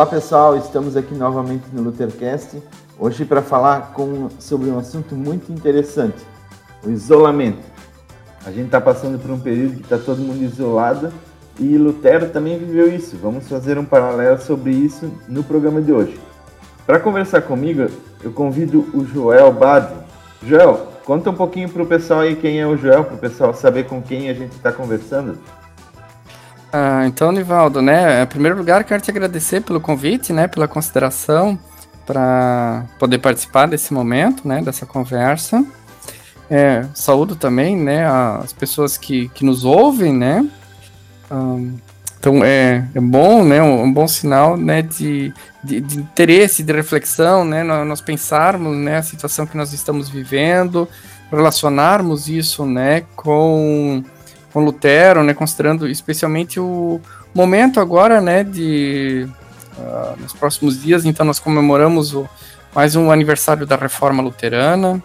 Olá pessoal, estamos aqui novamente no Luthercast, hoje para falar com, sobre um assunto muito interessante, o isolamento. A gente está passando por um período que está todo mundo isolado e Lutero também viveu isso. Vamos fazer um paralelo sobre isso no programa de hoje. Para conversar comigo, eu convido o Joel Bade. Joel, conta um pouquinho para o pessoal aí quem é o Joel, para o pessoal saber com quem a gente está conversando. Ah, então, Nivaldo, né, em primeiro lugar, quero te agradecer pelo convite, né, pela consideração para poder participar desse momento, né, dessa conversa. É, saúdo também, né, as pessoas que, que nos ouvem, né, então é, é bom, né, um, bom sinal, né, de, de, de, interesse, de reflexão, né, nós pensarmos, né, a situação que nós estamos vivendo, relacionarmos isso, né, com com Lutero, né, considerando especialmente o momento agora, né, de uh, nos próximos dias, então nós comemoramos o, mais um aniversário da Reforma Luterana.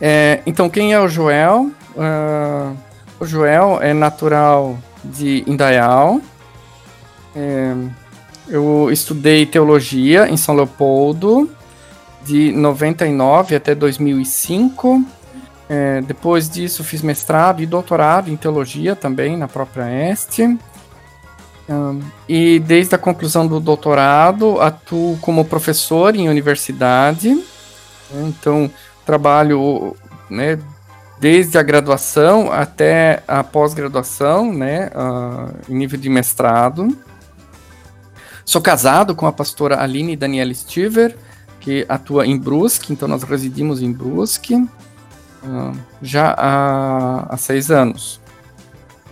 É, então, quem é o Joel? Uh, o Joel é natural de Indaial. É, eu estudei teologia em São Leopoldo de 99 até 2005. É, depois disso, fiz mestrado e doutorado em teologia também na própria Este. Um, e desde a conclusão do doutorado, atuo como professor em universidade. Então, trabalho né, desde a graduação até a pós-graduação, né, uh, em nível de mestrado. Sou casado com a pastora Aline Daniela Stiver, que atua em Brusque, então nós residimos em Brusque já há, há seis anos.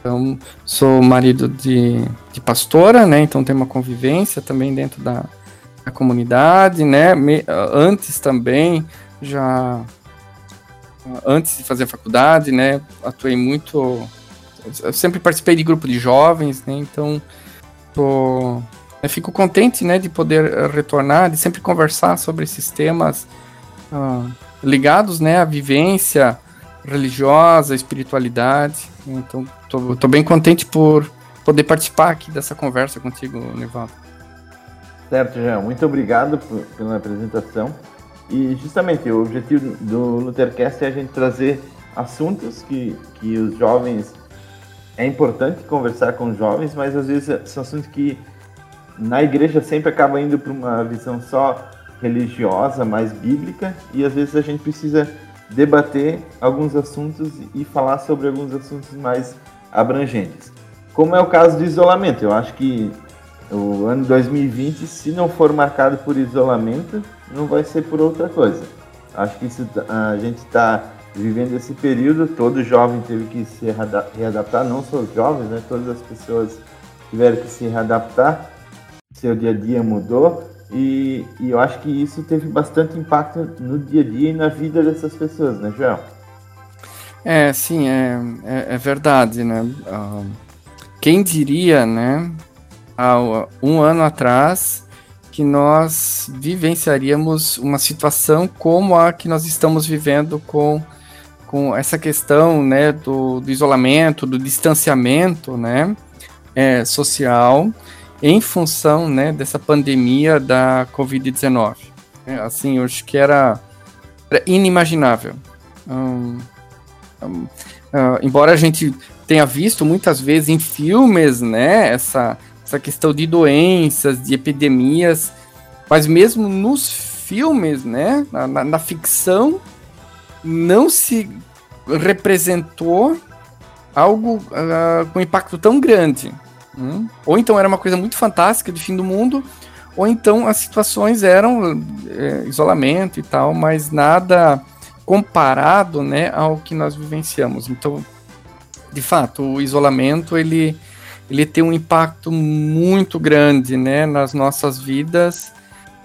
Então, sou marido de, de pastora, né? Então, tem uma convivência também dentro da, da comunidade, né? Me, antes também, já antes de fazer a faculdade, né? Atuei muito. Eu sempre participei de grupo de jovens, né? Então, tô, fico contente, né? De poder retornar, de sempre conversar sobre esses temas. Uh, ligados, né, à vivência religiosa, espiritualidade. Então, tô, tô bem contente por poder participar aqui dessa conversa contigo, Nivaldo. Certo, Jean. Muito obrigado por, pela apresentação. E justamente o objetivo do Luthercast é a gente trazer assuntos que, que os jovens. É importante conversar com os jovens, mas às vezes são assuntos que na igreja sempre acaba indo para uma visão só religiosa, mais bíblica, e às vezes a gente precisa debater alguns assuntos e falar sobre alguns assuntos mais abrangentes. Como é o caso do isolamento, eu acho que o ano 2020, se não for marcado por isolamento, não vai ser por outra coisa. Acho que isso, a gente está vivendo esse período, todo jovem teve que se readaptar, não só os jovens, né? todas as pessoas tiveram que se readaptar, seu dia a dia mudou, e, e, eu acho que isso teve bastante impacto no dia a dia e na vida dessas pessoas, né, Joel? É, sim, é, é, é verdade, né? Uh, quem diria, né, há um ano atrás, que nós vivenciaríamos uma situação como a que nós estamos vivendo com, com essa questão, né, do, do isolamento, do distanciamento, né, é, social, em função né, dessa pandemia da Covid-19. É, assim, eu acho que era, era inimaginável. Um, um, uh, embora a gente tenha visto muitas vezes em filmes né, essa, essa questão de doenças, de epidemias, mas mesmo nos filmes, né, na, na, na ficção, não se representou algo uh, com impacto tão grande. Hum? Ou então era uma coisa muito fantástica de fim do mundo, ou então as situações eram é, isolamento e tal, mas nada comparado né, ao que nós vivenciamos. Então, de fato, o isolamento ele, ele tem um impacto muito grande, né, nas nossas vidas,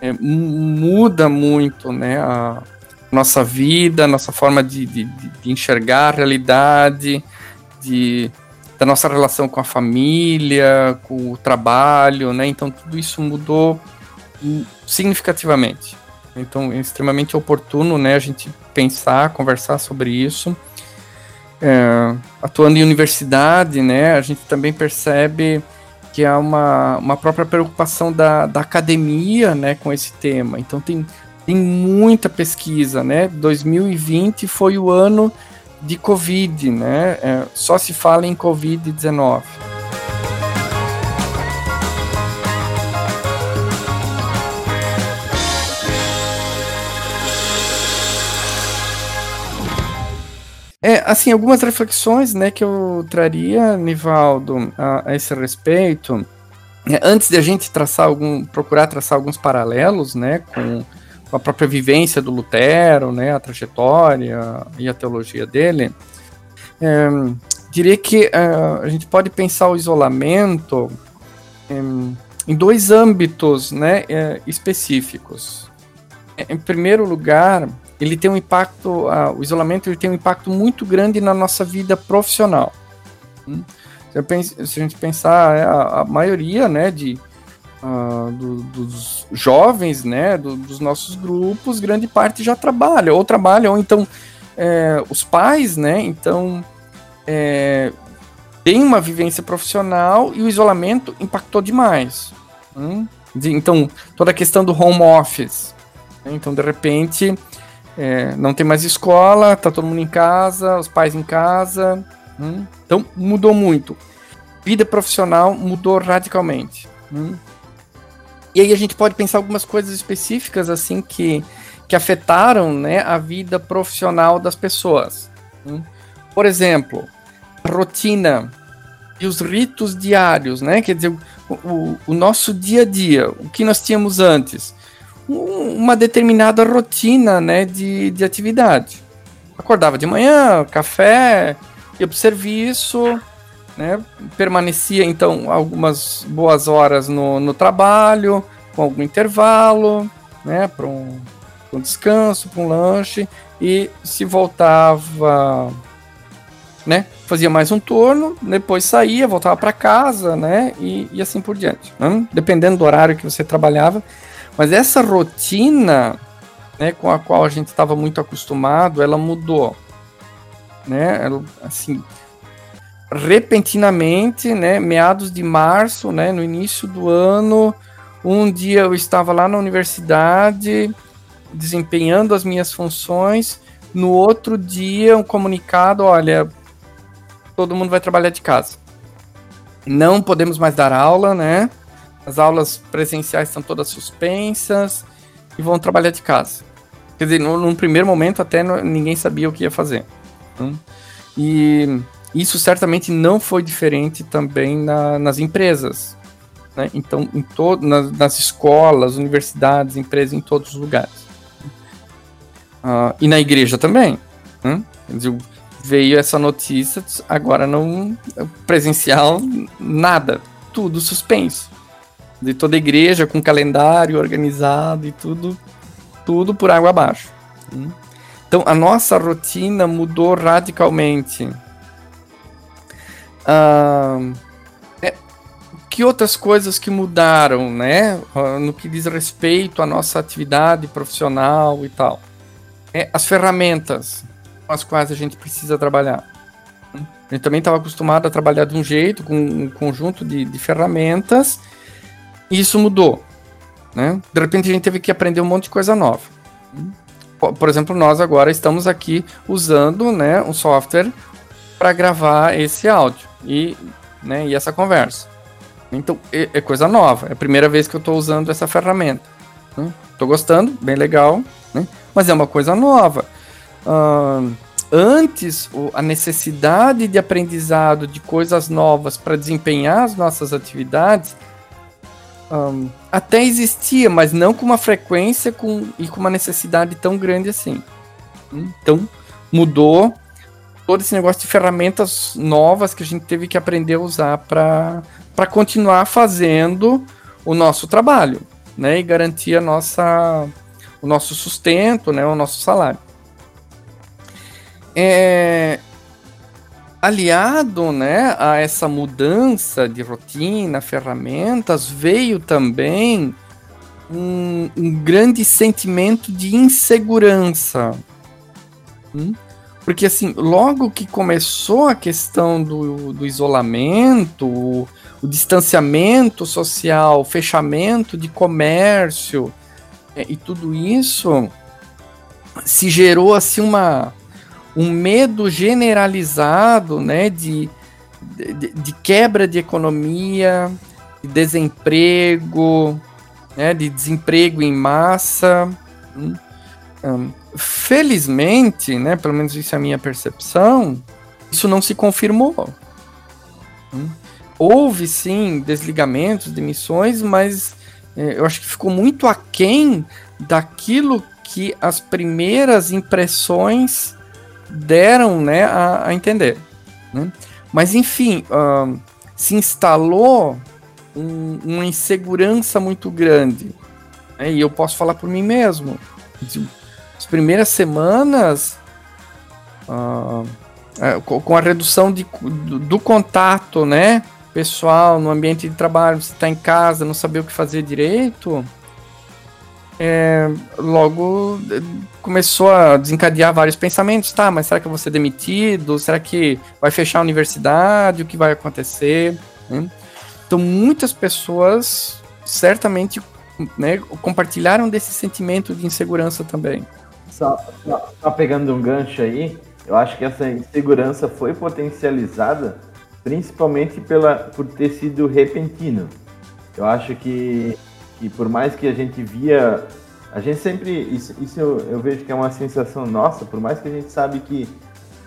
é, muda muito, né, a nossa vida, a nossa forma de, de, de enxergar a realidade, de, da nossa relação com a família, com o trabalho, né, então tudo isso mudou significativamente. Então é extremamente oportuno, né, a gente pensar, conversar sobre isso é, atuando em universidade, né, a gente também percebe que há uma, uma própria preocupação da, da academia, né, com esse tema. Então tem, tem muita pesquisa, né? 2020 foi o ano de Covid, né? É, só se fala em Covid-19. É, assim, algumas reflexões, né, que eu traria, Nivaldo, a, a esse respeito. É, antes de a gente traçar algum, procurar traçar alguns paralelos, né, com, a própria vivência do Lutero, né, a trajetória e a teologia dele, é, diria que uh, a gente pode pensar o isolamento em, em dois âmbitos, né, é, específicos. Em primeiro lugar, ele tem um impacto, uh, o isolamento ele tem um impacto muito grande na nossa vida profissional. Hum? Se, penso, se, a gente pensar, é, a, a maioria, né, de, uh, do, dos jovens, né, do, dos nossos grupos, grande parte já trabalha, ou trabalha, ou então é, os pais, né, então é, tem uma vivência profissional e o isolamento impactou demais. Hum? Então, toda a questão do home office. Né, então, de repente, é, não tem mais escola, tá todo mundo em casa, os pais em casa. Hum? Então mudou muito. Vida profissional mudou radicalmente. Hum? E aí a gente pode pensar algumas coisas específicas assim que, que afetaram né, a vida profissional das pessoas. Hum? Por exemplo, a rotina e os ritos diários, né? Quer dizer, o, o, o nosso dia a dia, o que nós tínhamos antes uma determinada rotina né, de, de atividade. Acordava de manhã, café, ia para o serviço, né, permanecia então algumas boas horas no, no trabalho, com algum intervalo, né, para um, um descanso, para um lanche, e se voltava, né, fazia mais um turno, depois saía, voltava para casa, né, e, e assim por diante. Né? Dependendo do horário que você trabalhava, mas essa rotina, né, com a qual a gente estava muito acostumado, ela mudou, né? Ela, assim, repentinamente, né, meados de março, né, no início do ano, um dia eu estava lá na universidade desempenhando as minhas funções, no outro dia um comunicado, olha, todo mundo vai trabalhar de casa. Não podemos mais dar aula, né? As aulas presenciais estão todas suspensas e vão trabalhar de casa. Quer dizer, num, primeiro momento até ninguém sabia o que ia fazer. Né? E isso certamente não foi diferente também na, nas empresas. Né? Então, em to nas, nas, escolas, universidades, empresas, em todos os lugares. Uh, e na igreja também. Né? Veio essa notícia, agora não presencial, nada, tudo suspenso de toda a igreja com calendário organizado e tudo, tudo por água abaixo. Hum? Então a nossa rotina mudou radicalmente. Ah, é, que outras coisas que mudaram, né? No que diz respeito à nossa atividade profissional e tal. É, as ferramentas com as quais a gente precisa trabalhar. A gente também estava acostumado a trabalhar de um jeito, com um conjunto de, de ferramentas, e isso mudou. Né? De repente a gente teve que aprender um monte de coisa nova. Por exemplo, nós agora estamos aqui usando né, um software para gravar esse áudio e, né, e essa conversa. Então é, é, coisa nova. É a primeira vez que eu estou usando essa ferramenta. Né? gostando, bem legal, né? mas é uma coisa nova. Uh, antes, a necessidade de aprendizado de coisas novas para desempenhar as nossas atividades um, até existia, mas não com uma frequência com, e com uma necessidade tão grande assim. Então, mudou todo esse negócio de ferramentas novas que a gente teve que aprender a usar para continuar fazendo o nosso trabalho, né? E garantir a nossa, o nosso sustento, né? O nosso salário. É, aliado né, a essa mudança de rotina, ferramentas, veio também um, um grande sentimento de insegurança. Hum? Porque, assim, logo que começou a questão do, do isolamento, o, o distanciamento social, o fechamento de comércio é, e tudo isso, se gerou, assim, uma, um medo generalizado, né, de, de, de quebra de economia, de desemprego, né, de desemprego em massa. Hum, felizmente, né, pelo menos isso é a minha percepção, isso não se confirmou. Hum. Houve sim desligamentos, demissões, mas é, eu acho que ficou muito aquém daquilo que as primeiras impressões deram né, a, a entender. Né? Mas, enfim, uh, se instalou um, uma insegurança muito grande. Né? E eu posso falar por mim mesmo. As primeiras semanas, uh, com a redução de, do, do, contato né, pessoal no ambiente de trabalho, você está em casa, não saber o que fazer direito, é, logo é, começou a desencadear vários pensamentos, tá, mas será que eu vou ser demitido? Será que vai fechar a universidade? O que vai acontecer? Né? Então, muitas pessoas certamente né, compartilharam desse sentimento de insegurança também. Só, só, pegando um gancho aí, eu acho que essa insegurança foi potencializada principalmente pela, por ter sido repentino. Eu acho que que por mais que a gente via, a gente sempre, isso, isso eu, eu, vejo que é uma sensação nossa, por mais que a gente sabe que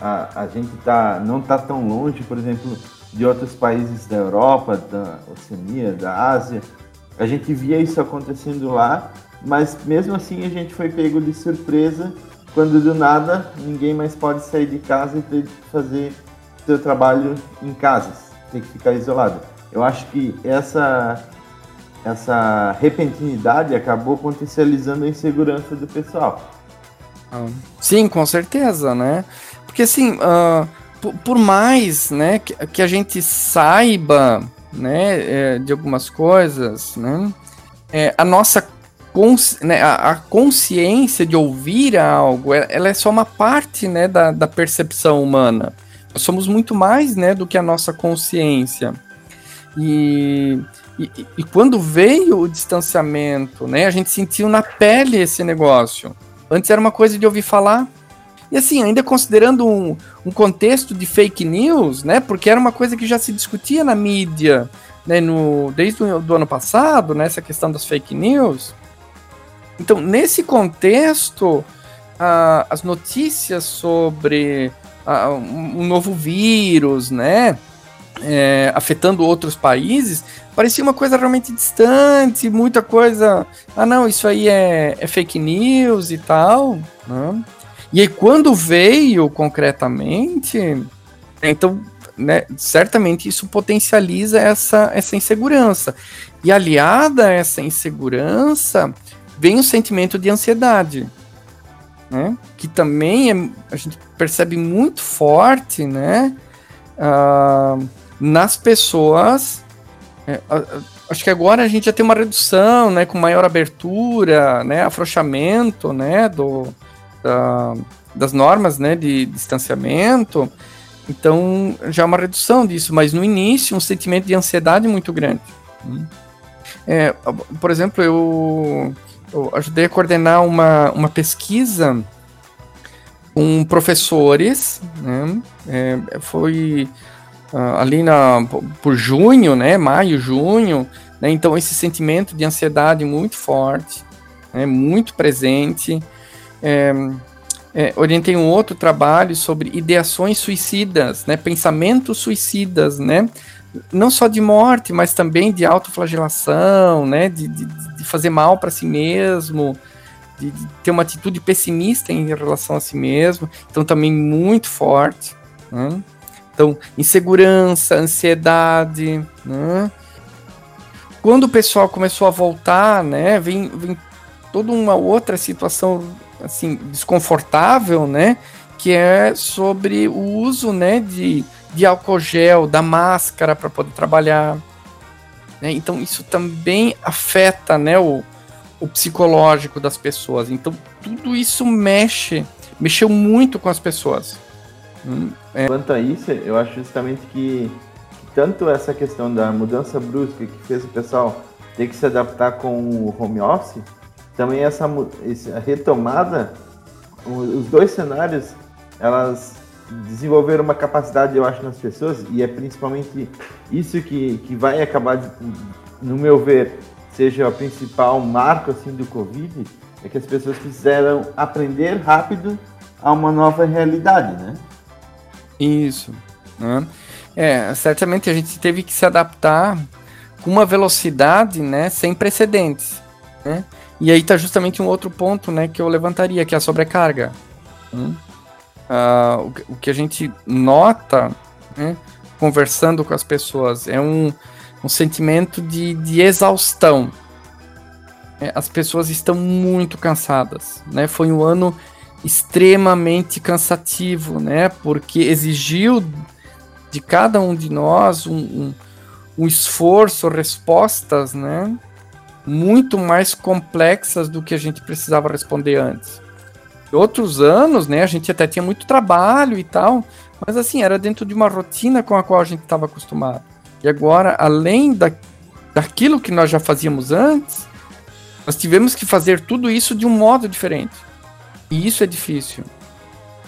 a, a gente tá, não está tão longe, por exemplo, de outros países da Europa, da Oceania, da Ásia, a gente via isso acontecendo lá, mas mesmo assim a gente foi pego de surpresa quando do nada ninguém mais pode sair de casa e ter que fazer seu trabalho em casa, tem que ficar isolado. Eu acho que essa essa repentinidade acabou potencializando a insegurança do pessoal. Ah, sim, com certeza, né? Porque assim, uh, por, por, mais né, que, que, a gente saiba né, é, de algumas coisas, né, é, a nossa né, a, a, consciência de ouvir algo, ela é só uma parte né, da, da percepção humana. Nós somos muito mais né, do que a nossa consciência. E e, e, quando veio o distanciamento, né, a gente sentiu na pele esse negócio. Antes era uma coisa de ouvir falar. E assim, ainda considerando um, um contexto de fake news, né, porque era uma coisa que já se discutia na mídia, né, no, desde o do ano passado, né, essa questão das fake news. Então, nesse contexto, a, as notícias sobre a, um, um novo vírus, né, é, afetando outros países, parecia uma coisa realmente distante, muita coisa. Ah, não, isso aí é, é fake news e tal. Né? E aí, quando veio concretamente, então, né, certamente isso potencializa essa, essa insegurança. E aliada a essa insegurança, vem o sentimento de ansiedade. Né? Que também é, a gente percebe muito forte, né? Uh, nas pessoas. É, acho que agora a gente já tem uma redução, né, com maior abertura, né, afrouxamento, né, do, da, das normas, né, de distanciamento. Então já é uma redução disso, mas no início um sentimento de ansiedade muito grande. É, por exemplo, eu, eu, ajudei a coordenar uma, uma pesquisa com professores, né, é, foi uh, ali na, por junho, né, maio, junho, né, então esse sentimento de ansiedade muito forte, né, muito presente. É, é, orientei um outro trabalho sobre ideações suicidas, né, pensamentos suicidas, né, não só de morte, mas também de autoflagelação, né, de, de, de fazer mal para si mesmo, de, de, ter uma atitude pessimista em relação a si mesmo, então também muito forte. Né? Então, insegurança, ansiedade. Né? Quando o pessoal começou a voltar, né, vem, vem toda uma outra situação assim desconfortável, né, que é sobre o uso, né, de, de álcool gel, da máscara para poder trabalhar. Né? Então isso também afeta, né, o, o psicológico das pessoas. Então tudo isso mexe, mexeu muito com as pessoas. Hum, é. Quanto a isso, eu acho justamente que tanto essa questão da mudança brusca que fez o pessoal ter que se adaptar com o home office, também essa, essa retomada, os dois cenários, elas desenvolveram uma capacidade, eu acho, nas pessoas, e é principalmente isso que, que vai acabar, de, no meu ver, seja o principal marco assim do Covid, é que as pessoas fizeram aprender rápido a uma nova realidade, né? Isso. Né? É, certamente a gente teve que se adaptar com uma velocidade, né, sem precedentes, né? E aí está justamente um outro ponto, né, que eu levantaria, que é a sobrecarga. Hum? Uh, o, que a gente nota, né, conversando com as pessoas, é um, um sentimento de, de exaustão. É, as pessoas estão muito cansadas, né? Foi um ano extremamente cansativo, né? Porque exigiu de cada um de nós um, um, um esforço, respostas, né? Muito mais complexas do que a gente precisava responder antes. Outros anos, né? A gente até tinha muito trabalho e tal, mas assim, era dentro de uma rotina com a qual a gente estava acostumado. E agora, além da, daquilo que nós já fazíamos antes, nós tivemos que fazer tudo isso de um modo diferente. E isso é difícil.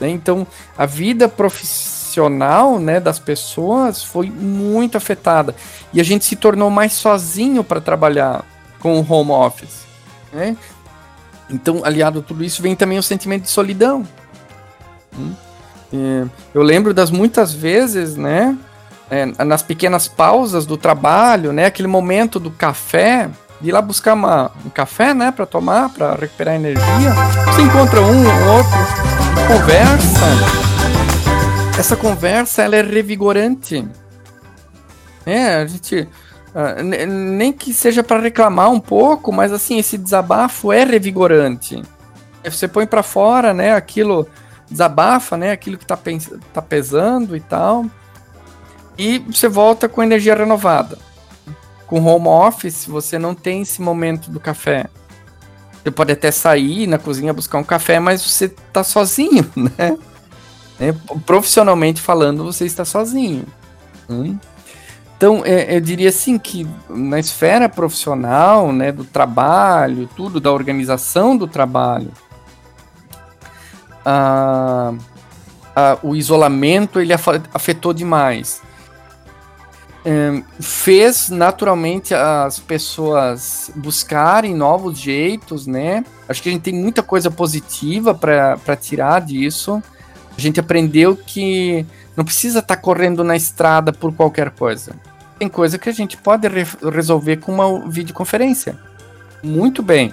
Né? Então, a vida profissional né, das pessoas foi muito afetada. E a gente se tornou mais sozinho para trabalhar com o home office. Né? Então, aliado a tudo isso, vem também o sentimento de solidão. Hum? É, eu lembro das muitas vezes, né, é, nas pequenas pausas do trabalho, né, aquele momento do café, de ir lá buscar uma, um café, né, para tomar, para recuperar energia. Você encontra um, outro, conversa. Essa conversa ela é revigorante. É, a gente uh, nem que seja para reclamar um pouco, mas assim esse desabafo é revigorante. Você põe para fora, né, aquilo desabafa, né, aquilo que tá, tá pesando e tal, e você volta com energia renovada com home office, você não tem esse momento do café. Você pode até sair na cozinha buscar um café, mas você está sozinho, né? É, profissionalmente falando, você está sozinho. Hum? Então, é, eu diria assim que na esfera profissional, né, do trabalho, tudo, da organização do trabalho, a, a, o isolamento ele afetou demais fez naturalmente as pessoas buscarem novos jeitos, né? Acho que a gente tem muita coisa positiva para tirar disso. A gente aprendeu que não precisa estar tá correndo na estrada por qualquer coisa. Tem coisa que a gente pode re resolver com uma videoconferência. Muito bem.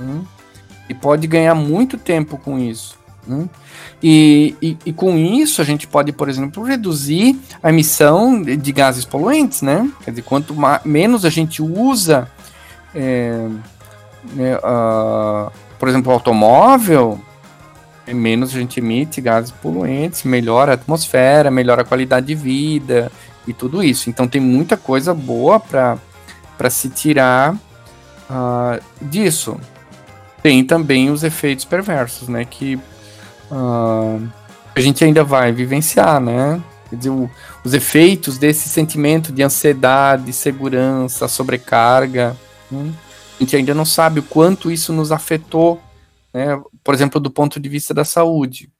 Hum? E pode ganhar muito tempo com isso. Hum? E, e, e, com isso a gente pode, por exemplo, reduzir a emissão de, de gases poluentes, né? Quer dizer, quanto menos a gente usa, é, uh, por exemplo, o automóvel, menos a gente emite gases poluentes, melhora a atmosfera, melhora a qualidade de vida e tudo isso. Então tem muita coisa boa para se tirar uh, disso. Tem também os efeitos perversos, né? Que uh, a gente ainda vai vivenciar, né? Quer dizer, o, os efeitos desse sentimento de ansiedade, segurança, sobrecarga. Né? A gente ainda não sabe o quanto isso nos afetou, né? por exemplo, do ponto de vista da saúde.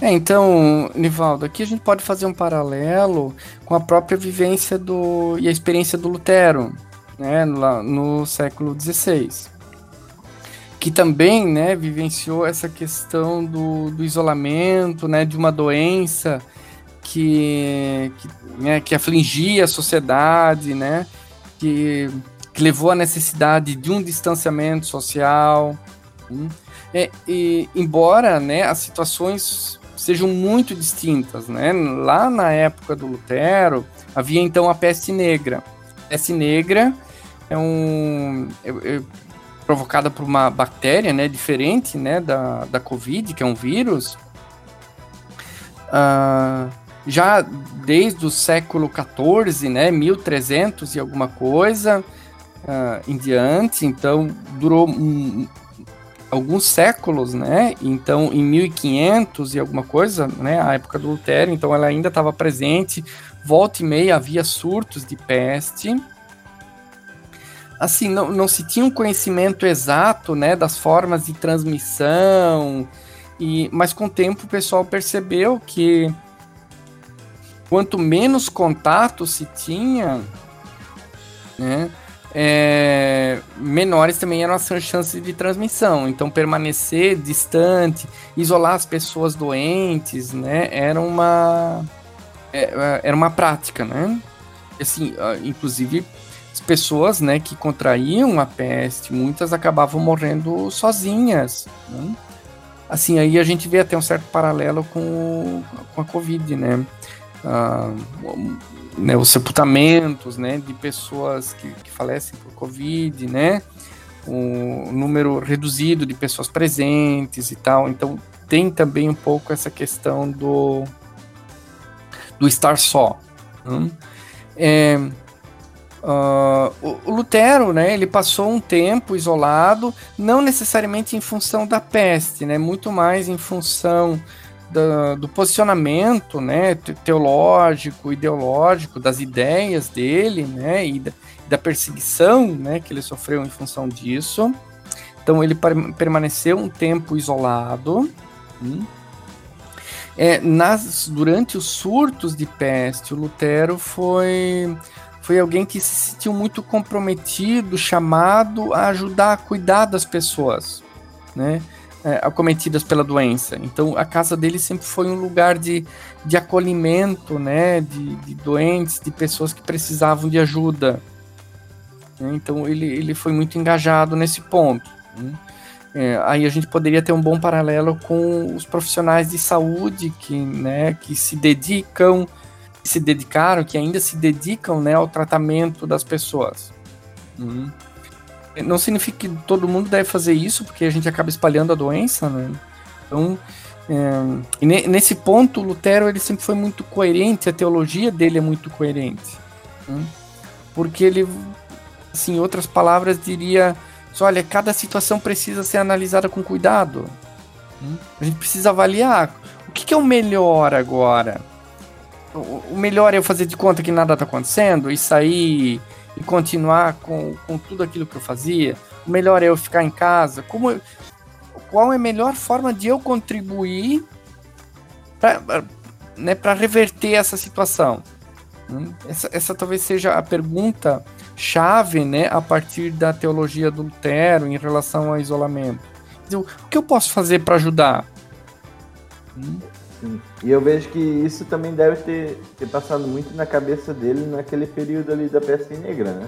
É, então, Nivaldo, aqui a gente pode fazer um paralelo com a própria vivência do e a experiência do Lutero, né, lá no século XVI, que também, né, vivenciou essa questão do, do isolamento, né, de uma doença que, que, né, que afligia a sociedade, né, que, que levou à necessidade de um distanciamento social. Hum, é, e, embora né, as situações sejam muito distintas, né? Lá na época do Lutero havia então a peste negra. A peste negra é um é, é provocada por uma bactéria, né, diferente, né, da, da Covid, que é um vírus. Uh, já desde o século XIV, né, 1300 e alguma coisa uh, em diante, então durou um, alguns séculos, né? Então, em 1500 e alguma coisa, né? A época do Lutero, então ela ainda estava presente. Volta e meia havia surtos de peste. Assim, não, não se tinha um conhecimento exato, né? Das formas de transmissão. E, mas com o tempo o pessoal percebeu que quanto menos contato se tinha, né? é, menores também eram as chances de transmissão. Então, permanecer distante, isolar as pessoas doentes, né, era uma é, é, era uma prática, né? Assim, inclusive as pessoas, né, que contraíam a peste, muitas acabavam morrendo sozinhas. Né? Assim, aí a gente vê até um certo paralelo com, com a Covid, né? Ah, né, os sepultamentos né, de pessoas que, que falecem por Covid, né? O número reduzido de pessoas presentes e tal. Então tem também um pouco essa questão do, do estar só. Né? É, uh, o, o, Lutero, né, ele passou um tempo isolado, não necessariamente em função da peste, né, muito mais em função da, do posicionamento né, teológico, ideológico, das ideias dele, né, e da, da, perseguição né, que ele sofreu em função disso. Então ele permaneceu um tempo isolado. Hum. É, nas, durante os surtos de peste, o Lutero foi, foi alguém que se sentiu muito comprometido, chamado a ajudar a cuidar das pessoas. Né? É, acometidas pela doença. Então, a casa dele sempre foi um lugar de, de acolhimento, né, de, de doentes, de pessoas que precisavam de ajuda. Né? Então, ele, ele foi muito engajado nesse ponto. Né? É, aí a gente poderia ter um bom paralelo com os profissionais de saúde que, né, que se dedicam, se dedicaram, que ainda se dedicam, né, ao tratamento das pessoas. Uhum. Não significa que todo mundo deve fazer isso, porque a gente acaba espalhando a doença, né? Então, é, nesse ponto, Lutero ele sempre foi muito coerente, a teologia dele é muito coerente. Né? Porque ele, assim, em outras palavras, diria: olha, cada situação precisa ser analisada com cuidado. Né? A gente precisa avaliar o que, que é o melhor agora. O, o melhor é eu fazer de conta que nada está acontecendo e sair e continuar com, com tudo aquilo que eu fazia? O melhor é eu ficar em casa? Como, qual é a melhor forma de eu contribuir para né, reverter essa situação? Hum, essa, essa talvez seja a pergunta chave né, a partir da teologia do Lutero em relação ao isolamento. O que eu posso fazer para ajudar? Hum? Sim. E eu vejo que isso também deve ter, ter passado muito na cabeça dele naquele período ali da peste negra, né?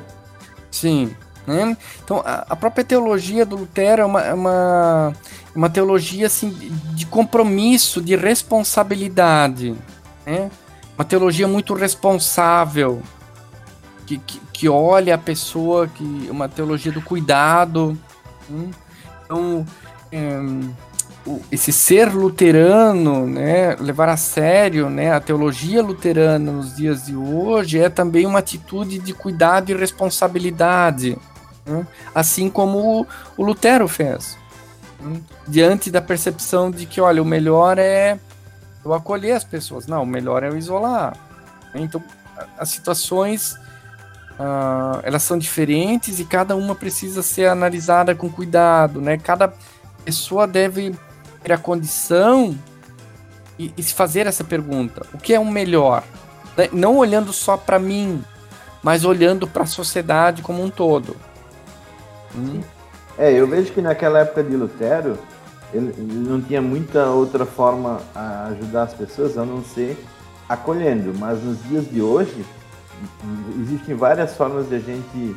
Sim. Né? Então, a, a, própria teologia do Lutero é uma, é uma, uma teologia assim, de compromisso, de responsabilidade. Né? Uma teologia muito responsável, que, que, que olha a pessoa, que uma teologia do cuidado. Né? Então, é, esse ser luterano, né, levar a sério né, a teologia luterana nos dias de hoje é também uma atitude de cuidado e responsabilidade, né, assim como o, Lutero fez, né, diante da percepção de que, olha, o melhor é eu acolher as pessoas, não, o melhor é eu isolar. Então, as situações uh, elas são diferentes e cada uma precisa ser analisada com cuidado, né? Cada pessoa deve ter a condição e, e se fazer essa pergunta: o que é o melhor? Né? Não olhando só para mim, mas olhando para a sociedade como um todo. Hum? É, eu vejo que naquela época de Lutero, ele, não tinha muita outra forma a ajudar as pessoas a não ser acolhendo. Mas nos dias de hoje, existem várias formas de a gente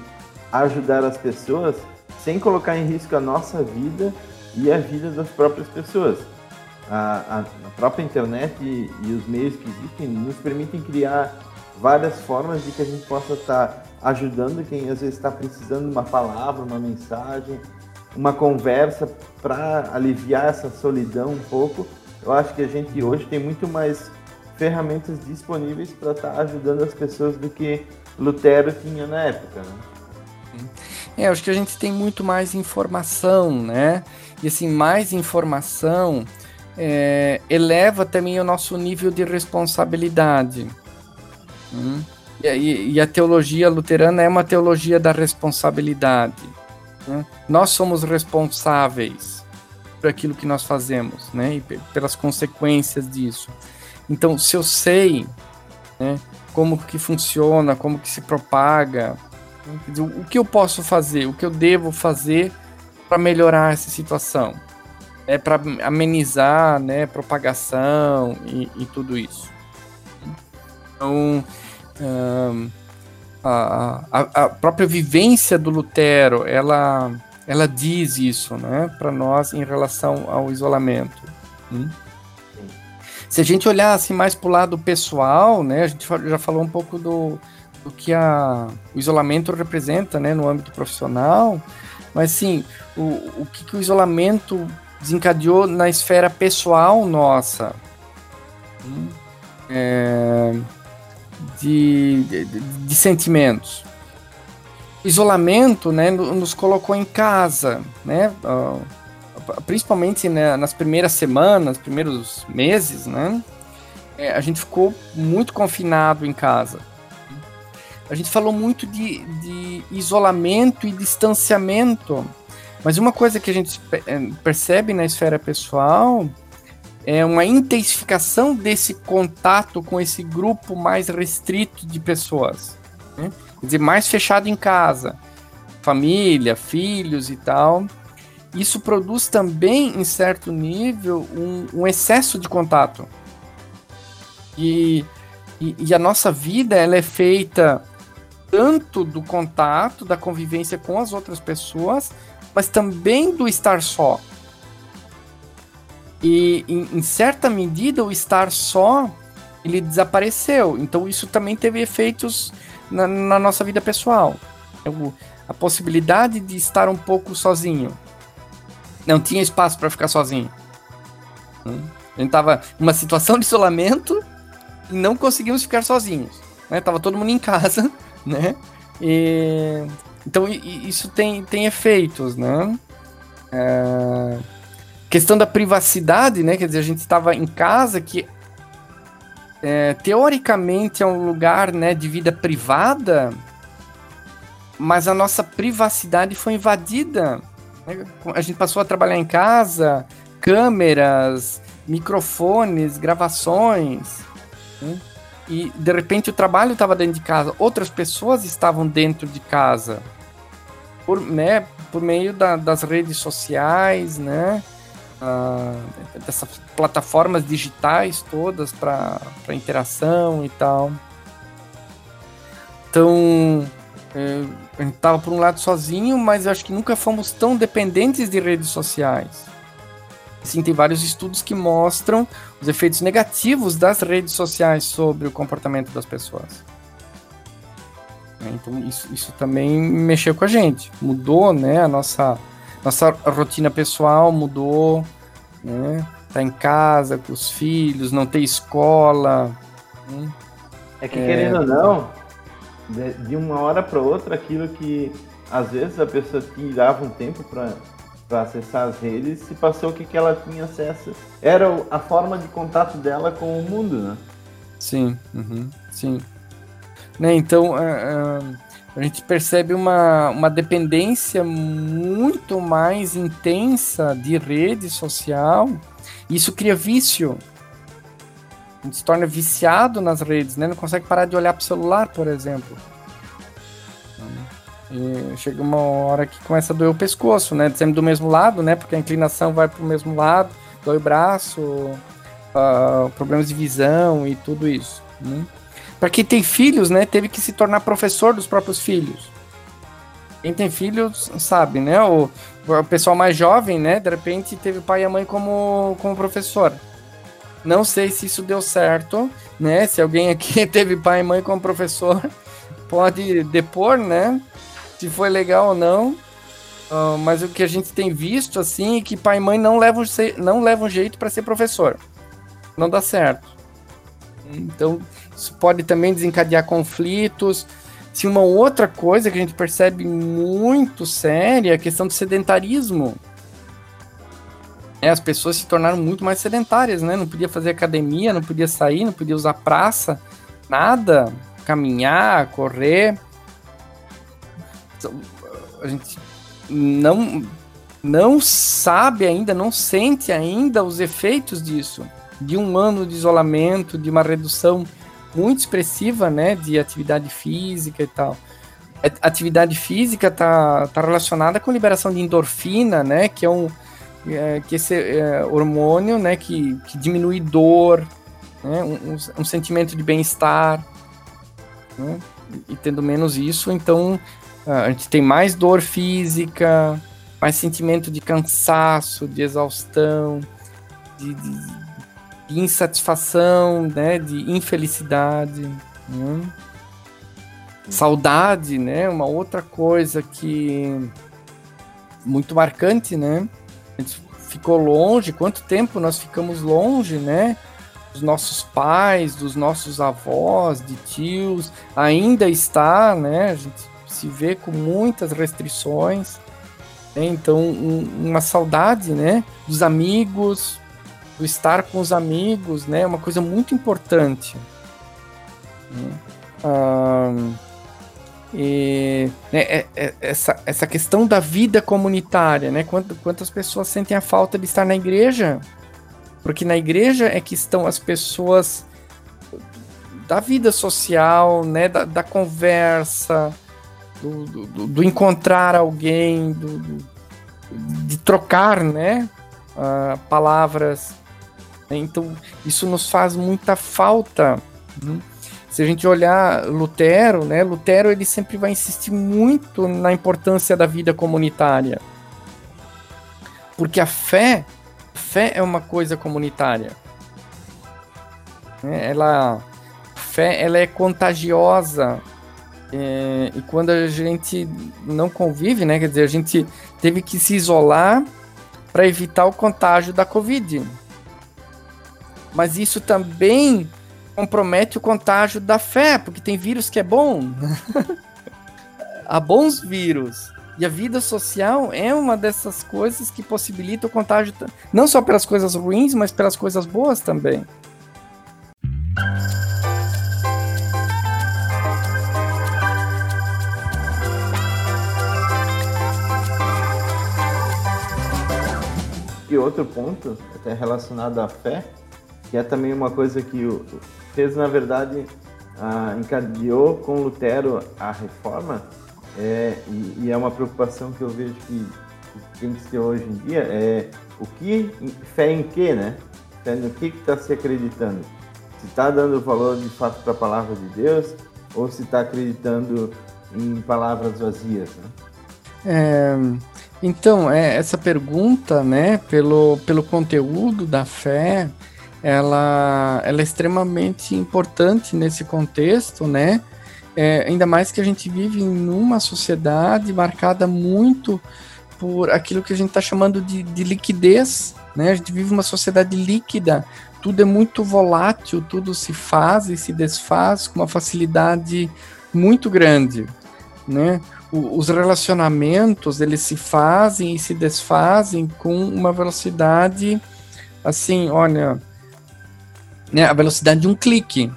ajudar as pessoas sem colocar em risco a nossa vida e a vida das próprias pessoas. A, a, a própria internet e, e, os meios que existem nos permitem criar várias formas de que a gente possa estar ajudando quem às vezes está precisando de uma palavra, uma mensagem, uma conversa para aliviar essa solidão um pouco. Eu acho que a gente hoje tem muito mais ferramentas disponíveis para estar tá ajudando as pessoas do que Lutero tinha na época. Né? É, acho que a gente tem muito mais informação, né? E assim, mais informação é, eleva também o nosso nível de responsabilidade. Hum? E, e, a teologia luterana é uma teologia da responsabilidade. Né? Nós somos responsáveis por aquilo que nós fazemos, né? E pelas consequências disso. Então, se eu sei né, como que funciona, como que se propaga, dizer, o que eu posso fazer, o que eu devo fazer para melhorar essa situação, é para amenizar, né, propagação e, e tudo isso. Então, um, a, a, a, própria vivência do Lutero, ela, ela diz isso, né, para nós em relação ao isolamento. Hum? Se a gente olhar assim mais para o lado pessoal, né, a gente já falou um pouco do, do que a, o isolamento representa, né, no âmbito profissional, mas sim, o, o que, que o isolamento desencadeou na esfera pessoal nossa. É, de, de, de, sentimentos. O isolamento né, nos colocou em casa, né? Uh, principalmente né, nas primeiras semanas, primeiros meses, né? É, a gente ficou muito confinado em casa. A gente falou muito de, de isolamento e distanciamento, mas uma coisa que a gente é, percebe na esfera pessoal é uma intensificação desse contato com esse grupo mais restrito de pessoas. Né? Quer dizer, mais fechado em casa, família, filhos e tal isso produz também, em certo nível, um, um excesso de contato. E, e, e, a nossa vida ela é feita tanto do contato, da convivência com as outras pessoas, mas também do estar só. E em, em certa medida o estar só ele desapareceu. Então isso também teve efeitos na, na nossa vida pessoal. a possibilidade de estar um pouco sozinho não tinha espaço para ficar sozinho. A gente tava numa situação de isolamento e não conseguimos ficar sozinhos. Né? Tava todo mundo em casa, né? E, então isso tem, tem efeitos, né? É, questão da privacidade, né? Quer dizer, a gente estava em casa que é, teoricamente é um lugar né, de vida privada, mas a nossa privacidade foi invadida a gente passou a trabalhar em casa, câmeras, microfones, gravações. Né? E de repente o trabalho estava dentro de casa, outras pessoas estavam dentro de casa, por, né, por meio da, das redes sociais, né, uh, dessas plataformas digitais todas para interação e tal. Então, é, a gente estava por um lado sozinho, mas eu acho que nunca fomos tão dependentes de redes sociais. Sim, tem vários estudos que mostram os efeitos negativos das redes sociais sobre o comportamento das pessoas. É, então isso, isso também mexeu com a gente, mudou, né, a nossa nossa rotina pessoal mudou, né, tá em casa com os filhos, não ter escola. Né? É que querendo é, ou não, de, de uma hora para outra aquilo que às vezes a pessoa tirava um tempo para acessar as redes se passou que, que ela tinha acesso era a forma de contato dela com o mundo, né? Sim, uhum, sim. Né, então a, a gente percebe uma, uma dependência muito mais intensa de rede social. Isso cria vício. A gente se torna viciado nas redes, né? Não consegue parar de olhar para o celular, por exemplo. E chega uma hora que começa a doer o pescoço, né? Sempre do mesmo lado, né? Porque a inclinação vai para o mesmo lado, dói o braço, uh, problemas de visão e tudo isso. Né? Para quem tem filhos, né, teve que se tornar professor dos próprios filhos. Quem tem filhos sabe, né? O, o pessoal mais jovem, né, de repente teve pai e a mãe como, como professor. Não sei se isso deu certo, né? Se alguém aqui teve pai e mãe como professor, pode depor, né? Se foi legal ou não. Uh, mas o que a gente tem visto, assim, é que pai e mãe não levam, não levam jeito para ser professor. Não dá certo. Então, isso pode também desencadear conflitos. Se uma outra coisa que a gente percebe muito séria é a questão do sedentarismo. É, as pessoas se tornaram muito mais sedentárias, né? Não podia fazer academia, não podia sair, não podia usar praça, nada, caminhar, correr. A gente não não sabe ainda, não sente ainda os efeitos disso, de um ano de isolamento, de uma redução muito expressiva, né, de atividade física e tal. Atividade física tá, tá relacionada com liberação de endorfina, né, que é um é, que esse é, hormônio, né, que, que diminui dor, né, um, um sentimento de bem-estar, né, e tendo menos isso, então a gente tem mais dor física, mais sentimento de cansaço, de exaustão, de, de, de insatisfação, né, de infelicidade, né? saudade, né, uma outra coisa que muito marcante, né, a gente ficou longe, quanto tempo nós ficamos longe, né, dos nossos pais, dos nossos avós, de tios, ainda está, né, a gente se vê com muitas restrições. Né? Então, um, uma saudade, né? Dos amigos, do estar com os amigos, né? É uma coisa muito importante. Né? Ah, e, né, é, é, essa, essa questão da vida comunitária, né? Quantas, quantas pessoas sentem a falta de estar na igreja? Porque na igreja é que estão as pessoas da vida social, né? Da, da conversa, do, do, do encontrar alguém, do, de trocar, né, uh, palavras. Então, isso nos faz muita falta. Né? Se a gente olhar Lutero, né, Lutero ele sempre vai insistir muito na importância da vida comunitária. Porque a fé, fé é uma coisa comunitária. Né? Ela, a fé ela é contagiosa, é, e quando a gente não convive, né? Quer dizer, a gente teve que se isolar para evitar o contágio da Covid. Mas isso também compromete o contágio da fé, porque tem vírus que é bom. Há bons vírus. E a vida social é uma dessas coisas que possibilita o contágio, não só pelas coisas ruins, mas pelas coisas boas também. Outro ponto, até relacionado à fé, que é também uma coisa que fez, na verdade, ah, encadeou com Lutero a reforma, é, e, e, é uma preocupação que eu vejo que, tem que ser hoje em dia, é o que, fé em que, né? Fé no que está se acreditando. Se está dando valor de fato para a palavra de Deus, ou se está acreditando em palavras vazias, né? É, então, é, essa pergunta, né, pelo, pelo conteúdo da fé, ela, ela é extremamente importante nesse contexto, né? É, ainda mais que a gente vive numa sociedade marcada muito por aquilo que a gente está chamando de, de liquidez, né? A gente vive uma sociedade líquida, tudo é muito volátil, tudo se faz e se desfaz com uma facilidade muito grande, né? os relacionamentos eles se fazem e se desfazem com uma velocidade assim, olha, né, a velocidade de um clique.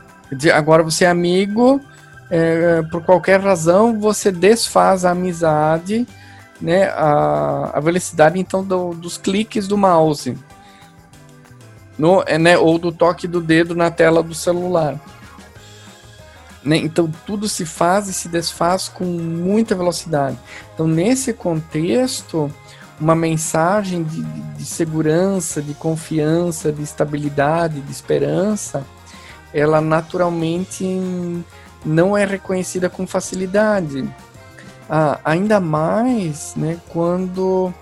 Agora você é amigo, é, por qualquer razão você desfaz a amizade, né, a, a velocidade então do, dos cliques do mouse, no, é, né, ou do toque do dedo na tela do celular. Né? Então tudo se faz e se desfaz com muita velocidade. Então, nesse contexto, uma mensagem de, de, segurança, de confiança, de estabilidade, de esperança, ela naturalmente não é reconhecida com facilidade. Ah, ainda mais né, quando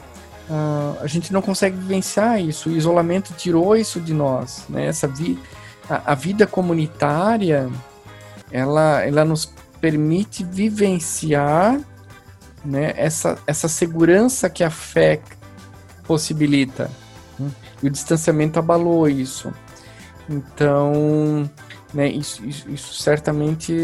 ah, a gente não consegue vivenciar isso. O isolamento tirou isso de nós. Né? Essa vi a, a vida comunitária ela, ela nos permite vivenciar né, essa, essa segurança que a fé possibilita. E o distanciamento abalou isso. Então, né, isso, isso, isso certamente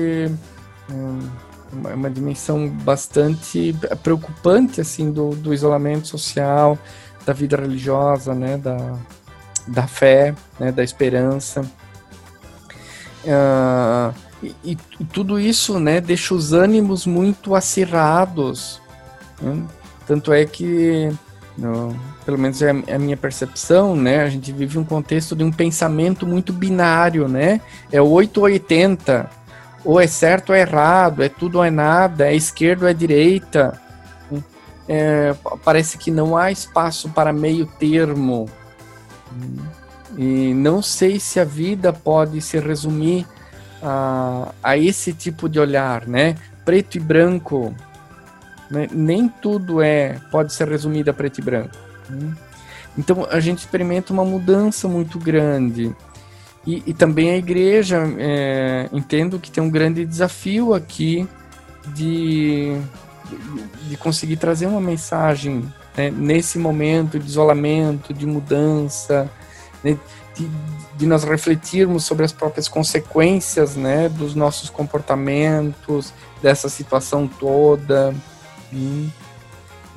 é uma dimensão bastante preocupante assim do, do isolamento social, da vida religiosa, né, da, da fé, né, da esperança. Uh, e, e, tudo isso né, deixa os ânimos muito acirrados. Né? Tanto é que, no, pelo menos é a, é a, minha percepção, né, a gente vive um contexto de um pensamento muito binário, né? É 8 ou 80, ou é certo ou é errado, é tudo ou é nada, é esquerda ou é direita. É, parece que não há espaço para meio termo. E não sei se a vida pode se resumir a, a esse tipo de olhar, né? Preto e branco, né? nem tudo é pode ser resumido a preto e branco. Né? Então a gente experimenta uma mudança muito grande. E, e também a igreja, é, entendo que tem um grande desafio aqui de, de conseguir trazer uma mensagem né, nesse momento de isolamento, de mudança, né, de, de nós refletirmos sobre as próprias consequências né, dos nossos comportamentos, dessa situação toda. Hum.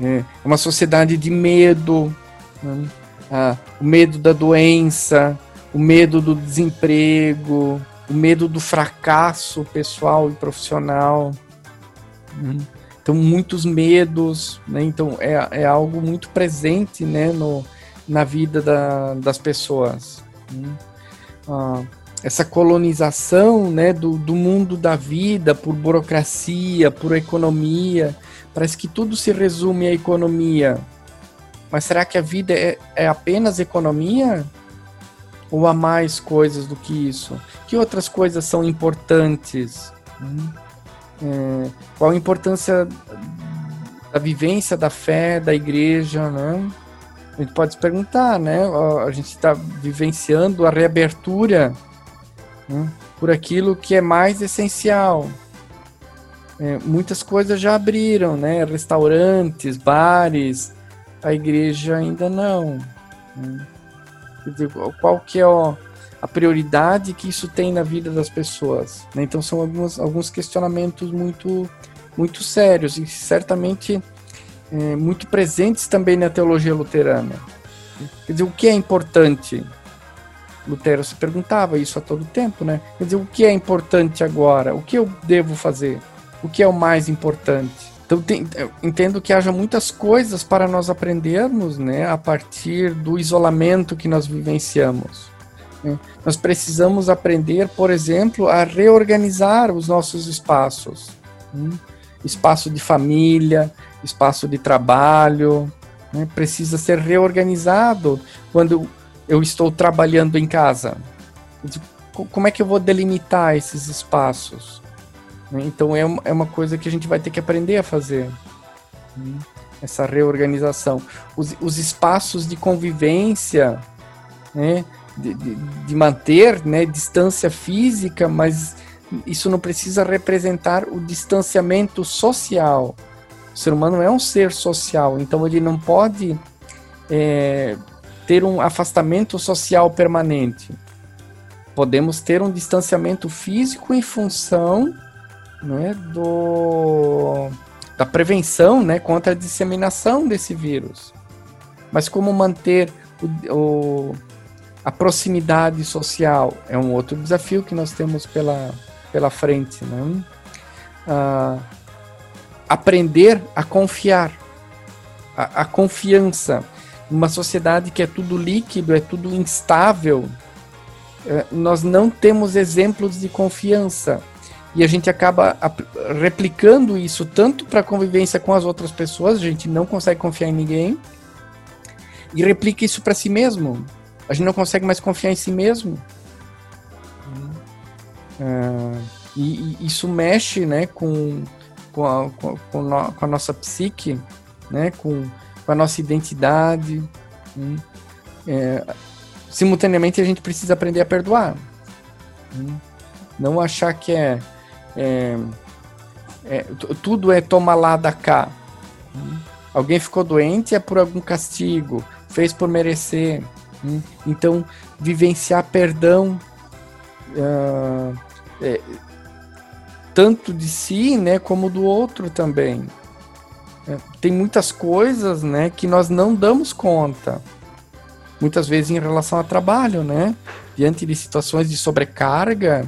É uma sociedade de medo, né? ah, o medo da doença, o medo do desemprego, o medo do fracasso pessoal e profissional. Hum. Então, muitos medos, né? então é, é algo muito presente né, no, na vida da, das pessoas. Ah, essa colonização né, do, do mundo da vida por burocracia, por economia, parece que tudo se resume à economia. Mas será que a vida é, é apenas economia? Ou há mais coisas do que isso? Que outras coisas são importantes? Hum? É, qual a importância da vivência da fé, da igreja, né? A gente pode se perguntar, né? A gente está vivenciando a reabertura né? por aquilo que é mais essencial. É, muitas coisas já abriram, né? Restaurantes, bares, a igreja ainda não. Né? Dizer, qual que é ó, a prioridade que isso tem na vida das pessoas? Né? Então são alguns, alguns questionamentos muito, muito sérios e certamente é, muito presentes também na teologia luterana. Quer dizer, o que é importante? Lutero se perguntava isso a todo tempo, né? Quer dizer, o que é importante agora? O que eu devo fazer? O que é o mais importante? Então, tem, entendo que haja muitas coisas para nós aprendermos, né, a partir do isolamento que nós vivenciamos. Né? Nós precisamos aprender, por exemplo, a reorganizar os nossos espaços. Né? Espaço de família, espaço de trabalho, né? precisa ser reorganizado quando eu estou trabalhando em casa. Como é que eu vou delimitar esses espaços? Né? Então é uma, é uma coisa que a gente vai ter que aprender a fazer. Né? Essa reorganização. Os, os espaços de convivência, né? de, de, de manter né? distância física, mas isso não precisa representar o distanciamento social. O ser humano é um ser social, então ele não pode é, ter um afastamento social permanente. Podemos ter um distanciamento físico em função né, do, da prevenção né, contra a disseminação desse vírus. Mas como manter o, o, a proximidade social é um outro desafio que nós temos pela, pela frente. Né? Ah, aprender a confiar. A, a confiança. Uma sociedade que é tudo líquido, é tudo instável, é, nós não temos exemplos de confiança. E a gente acaba replicando isso tanto para a convivência com as outras pessoas, a gente não consegue confiar em ninguém, e replica isso para si mesmo. A gente não consegue mais confiar em si mesmo. Uh, e, e, isso mexe né, com, com, a, com, com, a nossa psique, né, com, com a nossa identidade. Hum. É, simultaneamente, a gente precisa aprender a perdoar. Hum. Não achar que é, é, é, tudo é toma lá da cá. Hum. Alguém ficou doente é por algum castigo, fez por merecer. Hum. Então, vivenciar perdão uh, é, tanto de si, né, como do outro também. É, tem muitas coisas, né, que nós não damos conta. Muitas vezes em relação ao trabalho, né? Diante de situações de sobrecarga,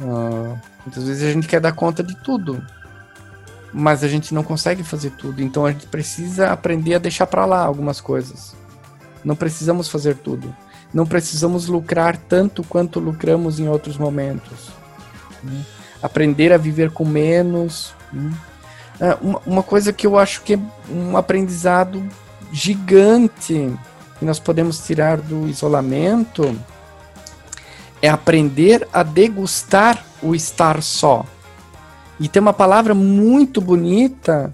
uh, muitas vezes a gente quer dar conta de tudo, mas a gente não consegue fazer tudo. Então a gente precisa aprender a deixar para lá algumas coisas. Não precisamos fazer tudo. Não precisamos lucrar tanto quanto lucramos em outros momentos. Né? Aprender a viver com menos. Né? Ah, uma, coisa que eu acho que é um aprendizado gigante que nós podemos tirar do isolamento é aprender a degustar o estar só. E tem uma palavra muito bonita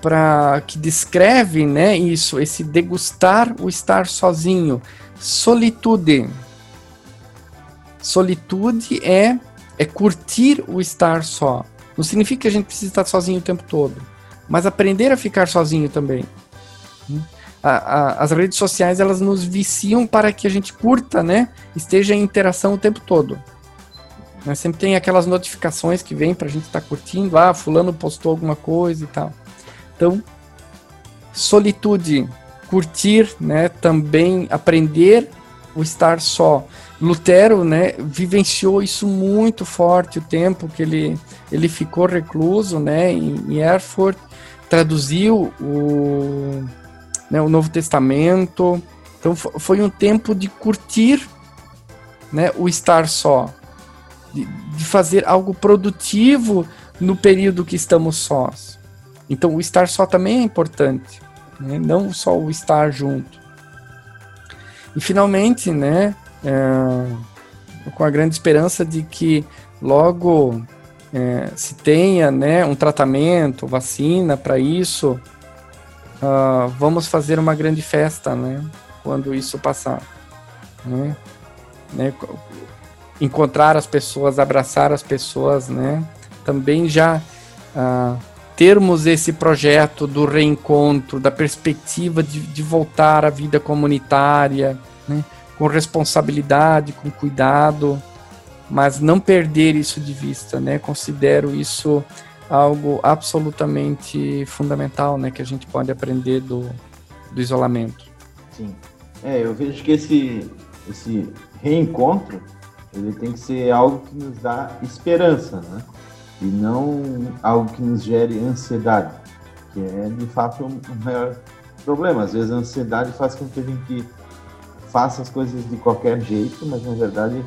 para que descreve, né, isso, esse degustar o estar sozinho, solitude. Solitude é é curtir o estar só. Não significa que a gente precisa estar sozinho o tempo todo, mas aprender a ficar sozinho também. Hum? A, a, as redes sociais elas nos viciam para que a gente curta, né? Esteja em interação o tempo todo. Né? Sempre tem aquelas notificações que vêm para a gente estar tá curtindo, ah, fulano postou alguma coisa e tal. Então, solitude, curtir, né? Também aprender o estar só. Lutero, né, vivenciou isso muito forte o tempo que ele, ele ficou recluso, né, em, em Erfurt, traduziu o, né, o Novo Testamento. Então foi um tempo de curtir, né, o estar só, de, de fazer algo produtivo no período que estamos sós. Então o estar só também é importante, né, não só o estar junto. E finalmente, né, é, com a grande esperança de que logo é, se tenha né, um tratamento, vacina para isso, uh, vamos fazer uma grande festa né, quando isso passar. Né? Né, encontrar as pessoas, abraçar as pessoas, né? também já uh, termos esse projeto do reencontro, da perspectiva de, de voltar à vida comunitária, né? com responsabilidade, com cuidado, mas não perder isso de vista, né? Considero isso algo absolutamente fundamental, né? Que a gente pode aprender do, do isolamento. Sim. É, eu vejo que esse, esse reencontro ele tem que ser algo que nos dá esperança, né? E não algo que nos gere ansiedade, que é de fato o maior problema. Às vezes a ansiedade faz com que a gente faça as coisas de qualquer jeito, mas na verdade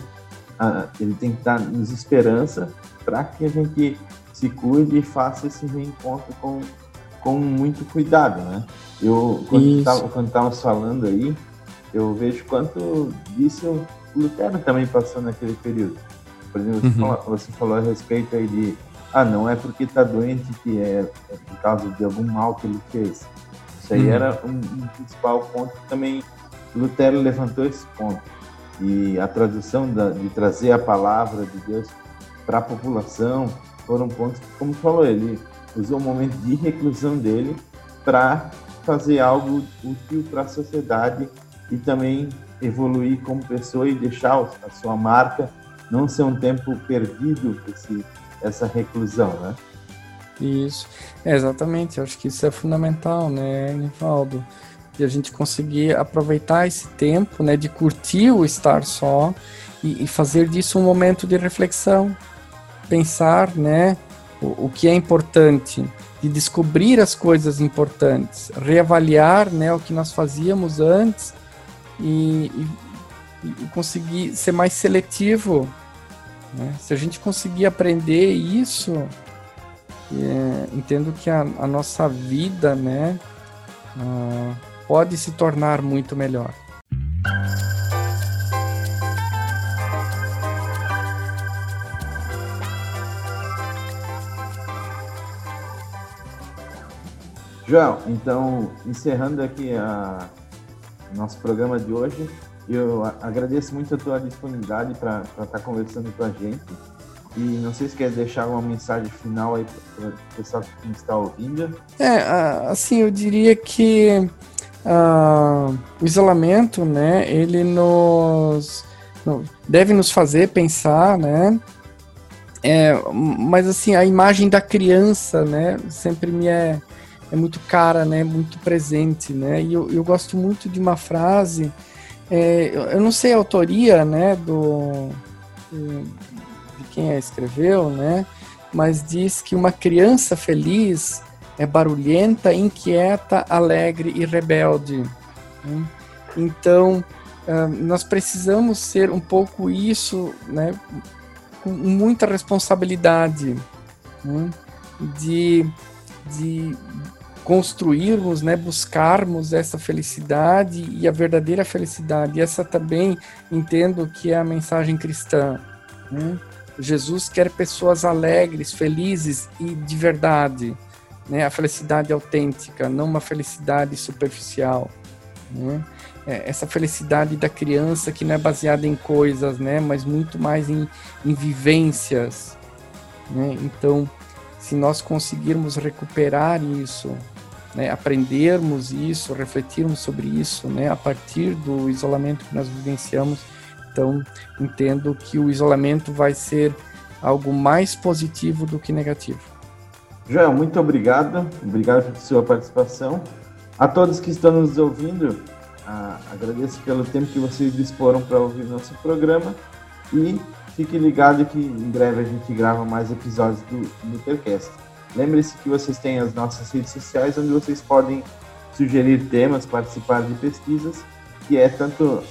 ele tem que dar nos esperança para que a gente se cuide e faça esse reencontro com, com muito cuidado, né? Eu, quando estávamos falando aí, eu vejo quanto disso o Lutero também passou naquele período. Por exemplo, uhum. você, falou, você, falou, a respeito aí de, ah, não é porque está doente que é, é, por causa de algum mal que ele fez. Isso aí uhum. era um, um principal ponto que também Lutero levantou esse ponto. E a tradução da, de trazer a palavra de Deus para a população foram pontos que, como falou, ele usou o momento de reclusão dele para fazer algo útil para a sociedade e também evoluir como pessoa e deixar a sua marca, não ser um tempo perdido esse, essa reclusão, né? Isso, é, exatamente, acho que isso é fundamental, né, Nivaldo? de a gente conseguir aproveitar esse tempo, né, de curtir o estar só e, e fazer disso um momento de reflexão, pensar, né, o, o, que é importante, de descobrir as coisas importantes, reavaliar, né, o que nós fazíamos antes e, e, e conseguir ser mais seletivo. Né? Se a gente conseguir aprender isso, é, entendo que a, a, nossa vida né, uh, pode se tornar muito melhor. João, então encerrando aqui a, o nosso programa de hoje, eu agradeço muito a tua disponibilidade para estar tá conversando com a gente. E não sei se quer deixar uma mensagem final aí para o pessoal que está ouvindo. É, assim, eu diria que uh, o isolamento, né, ele nos deve nos fazer pensar, né, é, mas assim, a imagem da criança, né, sempre me é, é muito cara, né, muito presente, né, e eu, eu gosto muito de uma frase, é, eu não sei a autoria, né, do, de quem a escreveu, né, mas diz que uma criança feliz é barulhenta, inquieta, alegre e rebelde. Né? Então, uh, nós precisamos ser um pouco isso, né, com muita responsabilidade, né, de, de construirmos, né, buscarmos essa felicidade e a verdadeira felicidade. E essa também entendo que é a mensagem cristã. Né? Jesus quer pessoas alegres, felizes e de verdade né, a felicidade autêntica, não uma felicidade superficial. Né? É, essa felicidade da criança que não é baseada em coisas, né, mas muito mais em, em vivências. Né? Então, se nós conseguirmos recuperar isso, né, aprendermos isso, refletirmos sobre isso, né, a partir do isolamento que nós vivenciamos, então entendo que o isolamento vai ser algo mais positivo do que negativo. Joel, muito obrigado. Obrigado pela sua participação. A todos que estão nos ouvindo, ah, agradeço pelo tempo que vocês disporam para ouvir nosso programa e fique ligado que em breve a gente grava mais episódios do Luthercast. Lembre-se que vocês têm as nossas redes sociais onde vocês podem sugerir temas, participar de pesquisas, que é tanto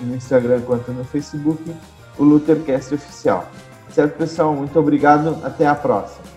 no Instagram quanto no Facebook, o Luthercast Oficial. Certo, pessoal? Muito obrigado. Até a próxima.